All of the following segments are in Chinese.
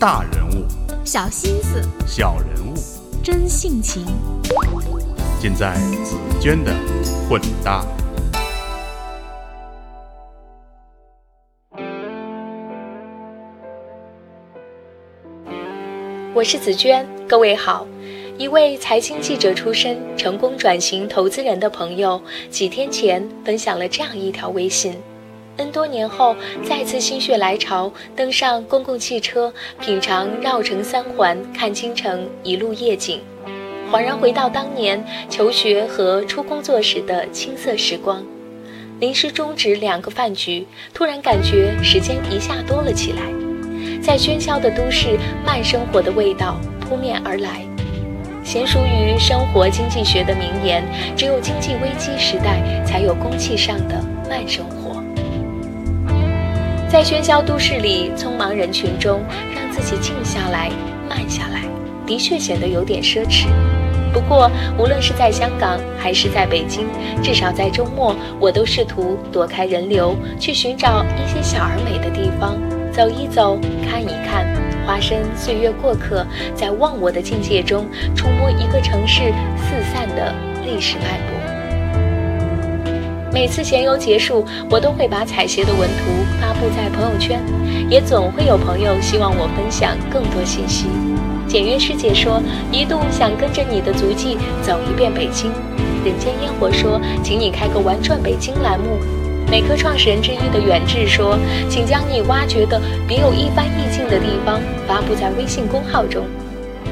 大人物、小心思、小人物，真性情，尽在紫娟的混搭。我是紫娟，各位好。一位财经记者出身、成功转型投资人的朋友，几天前分享了这样一条微信：N 多年后，再次心血来潮，登上公共汽车，品尝绕城三环、看京城一路夜景，恍然回到当年求学和出工作时的青涩时光。临时终止两个饭局，突然感觉时间一下多了起来。在喧嚣的都市，慢生活的味道扑面而来。娴熟于生活经济学的名言：只有经济危机时代，才有公气上的慢生活。在喧嚣都市里，匆忙人群中，让自己静下来、慢下来，的确显得有点奢侈。不过，无论是在香港还是在北京，至少在周末，我都试图躲开人流，去寻找一些小而美的地方，走一走，看一看。化身岁月过客，在忘我的境界中触摸一个城市四散的历史脉搏。每次闲游结束，我都会把采撷的文图发布在朋友圈，也总会有朋友希望我分享更多信息。简约师姐说，一度想跟着你的足迹走一遍北京。人间烟火说，请你开个玩转北京栏目。美科创始人之一的远志说：“请将你挖掘的别有一番意境的地方发布在微信公号中。”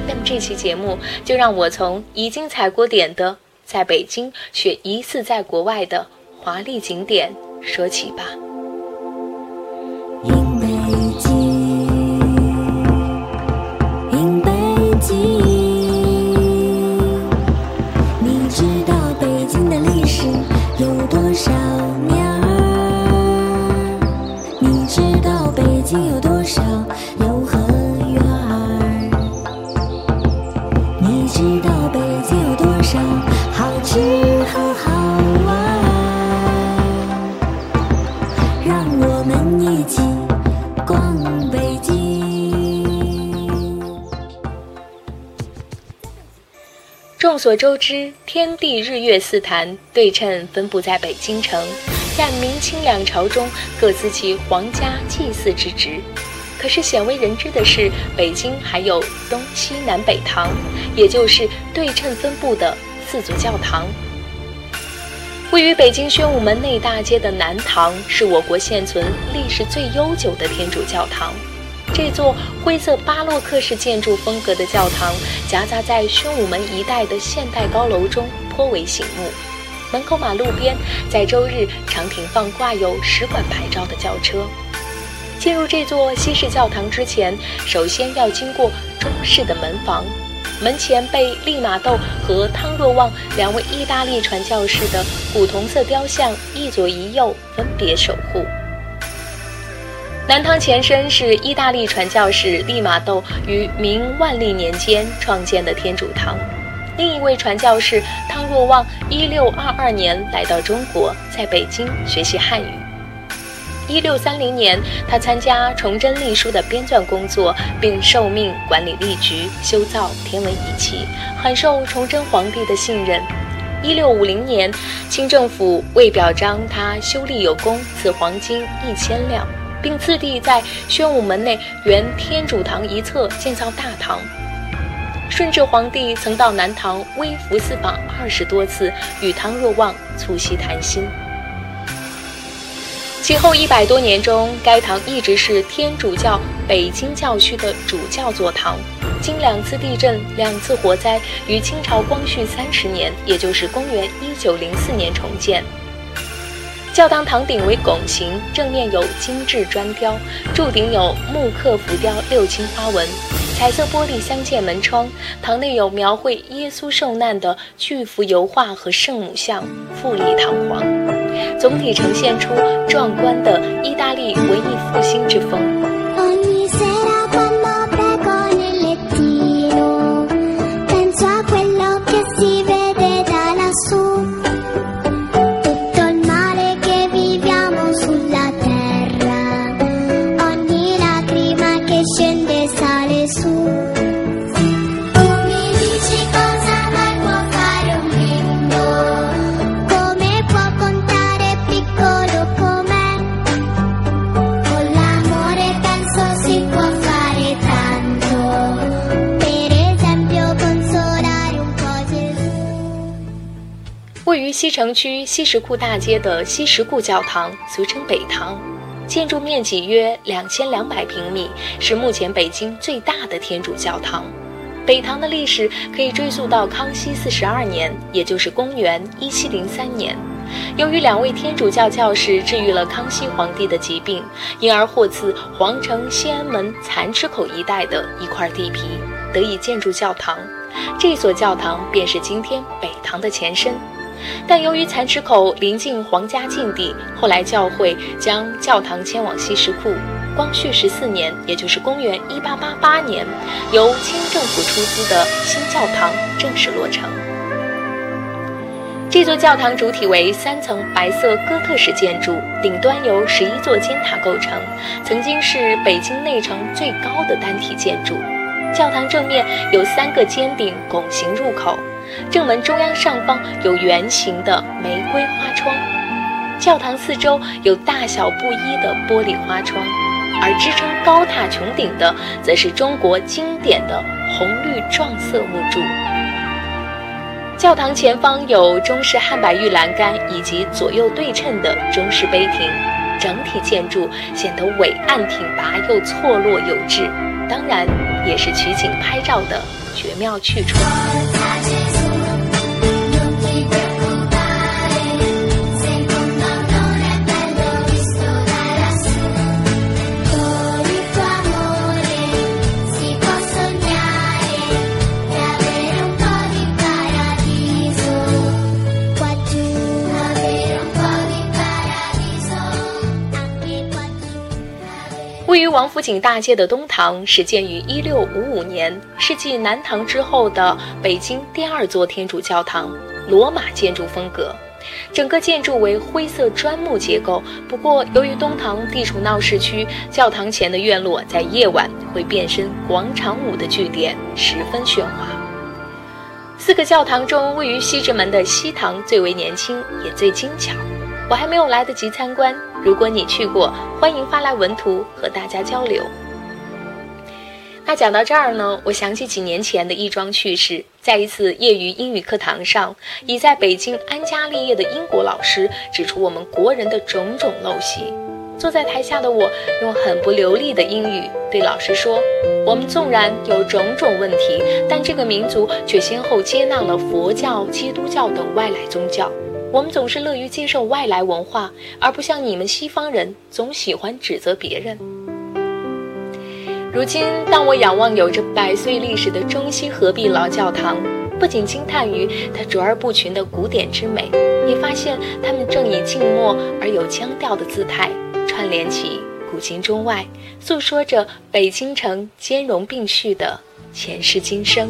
那么这期节目就让我从已经踩过点的在北京却疑似在国外的华丽景点说起吧。因北京，因北京，你知道北京的历史有多少所周知，天地日月四坛对称分布在北京城。在明清两朝中各司其皇家祭祀之职，可是鲜为人知的是，北京还有东西南北堂，也就是对称分布的四座教堂。位于北京宣武门内大街的南堂是我国现存历史最悠久的天主教堂。这座灰色巴洛克式建筑风格的教堂，夹杂在宣武门一带的现代高楼中，颇为醒目。门口马路边，在周日常停放挂有使馆牌照的轿车。进入这座西式教堂之前，首先要经过中式的门房，门前被利玛窦和汤若望两位意大利传教士的古铜色雕像一左一右分别守护。南堂前身是意大利传教士利玛窦于明万历年间创建的天主堂。另一位传教士汤若望，一六二二年来到中国，在北京学习汉语。一六三零年，他参加崇祯历书的编纂工作，并受命管理历局、修造天文仪器，很受崇祯皇帝的信任。一六五零年，清政府为表彰他修历有功，赐黄金一千两，并次第在宣武门内原天主堂一侧建造大堂。顺治皇帝曾到南唐微服私访二十多次，与汤若望促膝谈心。其后一百多年中，该堂一直是天主教北京教区的主教座堂。经两次地震、两次火灾，于清朝光绪三十年，也就是公元一九零四年重建。教堂堂顶为拱形，正面有精致砖雕，柱顶有木刻浮雕六青花纹，彩色玻璃镶嵌门窗。堂内有描绘耶稣受难的巨幅油画和圣母像，富丽堂皇，总体呈现出壮观的意大利文艺复兴之风。西城区西石库大街的西石库教堂，俗称北堂，建筑面积约两千两百平米，是目前北京最大的天主教堂。北堂的历史可以追溯到康熙四十二年，也就是公元一七零三年。由于两位天主教教士治愈了康熙皇帝的疾病，因而获赐皇城西安门蚕池口一带的一块地皮，得以建筑教堂。这所教堂便是今天北堂的前身。但由于蚕池口临近皇家禁地，后来教会将教堂迁往西什库。光绪十四年，也就是公元一八八八年，由清政府出资的新教堂正式落成。这座教堂主体为三层白色哥特式建筑，顶端由十一座尖塔构成，曾经是北京内城最高的单体建筑。教堂正面有三个尖顶拱形入口。正门中央上方有圆形的玫瑰花窗，教堂四周有大小不一的玻璃花窗，而支撑高塔穹顶的则是中国经典的红绿撞色木柱。教堂前方有中式汉白玉栏杆以及左右对称的中式碑亭，整体建筑显得伟岸挺拔又错落有致，当然也是取景拍照的绝妙去处。王府井大街的东堂始建于一六五五年，是继南堂之后的北京第二座天主教堂，罗马建筑风格。整个建筑为灰色砖木结构。不过，由于东堂地处闹市区，教堂前的院落在夜晚会变身广场舞的据点，十分喧哗。四个教堂中，位于西直门的西堂最为年轻，也最精巧。我还没有来得及参观。如果你去过，欢迎发来文图和大家交流。那讲到这儿呢，我想起几年前的一桩趣事。在一次业余英语课堂上，已在北京安家立业的英国老师指出我们国人的种种陋习。坐在台下的我，用很不流利的英语对老师说：“我们纵然有种种问题，但这个民族却先后接纳了佛教、基督教等外来宗教。”我们总是乐于接受外来文化，而不像你们西方人总喜欢指责别人。如今，当我仰望有着百岁历史的中西合璧老教堂，不仅惊叹于它卓而不群的古典之美，也发现它们正以静默而有腔调的姿态，串联起古今中外，诉说着北京城兼容并蓄的前世今生。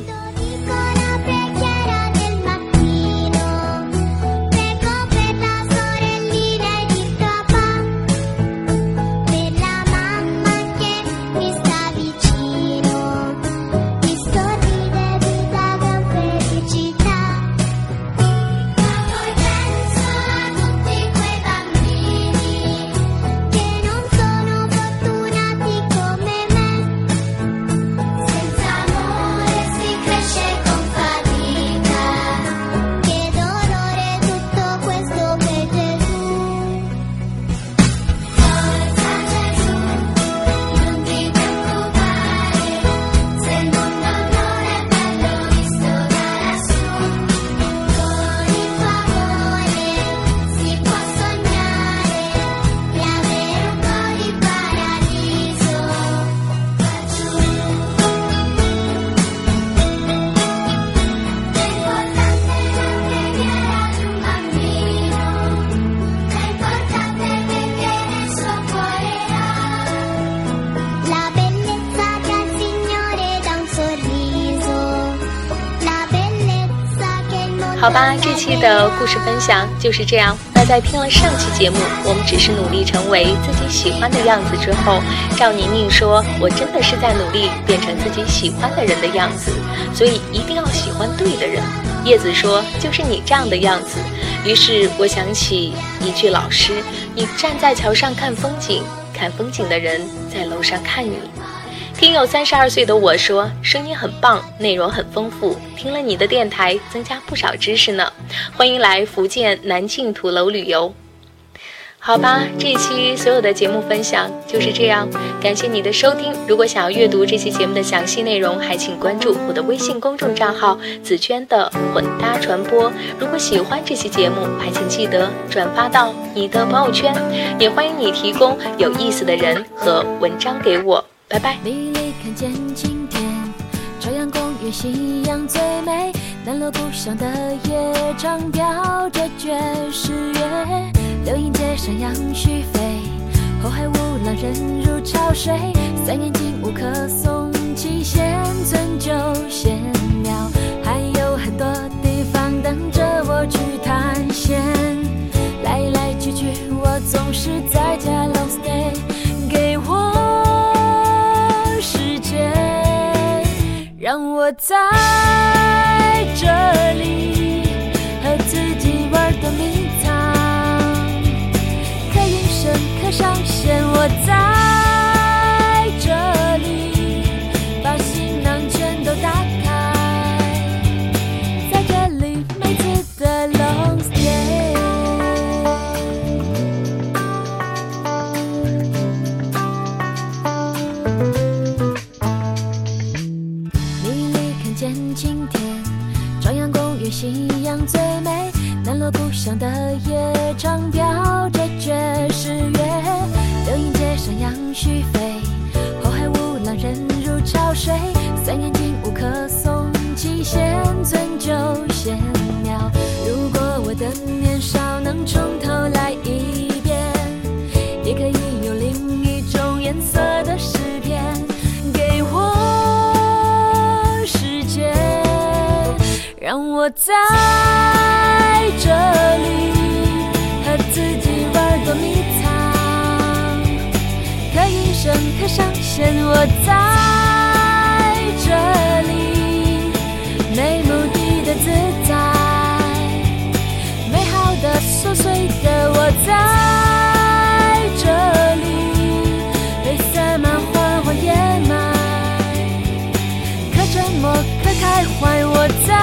好吧，这期的故事分享就是这样。那在听了上期节目，我们只是努力成为自己喜欢的样子之后，赵宁宁说：“我真的是在努力变成自己喜欢的人的样子，所以一定要喜欢对的人。”叶子说：“就是你这样的样子。”于是我想起一句老师：“你站在桥上看风景，看风景的人在楼上看你。”听友三十二岁的我说，声音很棒，内容很丰富，听了你的电台，增加不少知识呢。欢迎来福建南靖土楼旅游。好吧，这期所有的节目分享就是这样，感谢你的收听。如果想要阅读这期节目的详细内容，还请关注我的微信公众账号“紫娟的混搭传播”。如果喜欢这期节目，还请记得转发到你的朋友圈，也欢迎你提供有意思的人和文章给我。拜拜。离离看见晴天，朝阳公园夕阳最美。南锣鼓巷的夜唱飘着爵士乐，柳荫街上杨絮飞，后海无浪人如潮水。三眼睛无可颂让在这里和自己玩捉迷藏。可云深，可上线，我在这里，没目的的自在，美好的、琐碎的，我在这里，被塞满缓缓掩埋。可沉默，可开怀，我在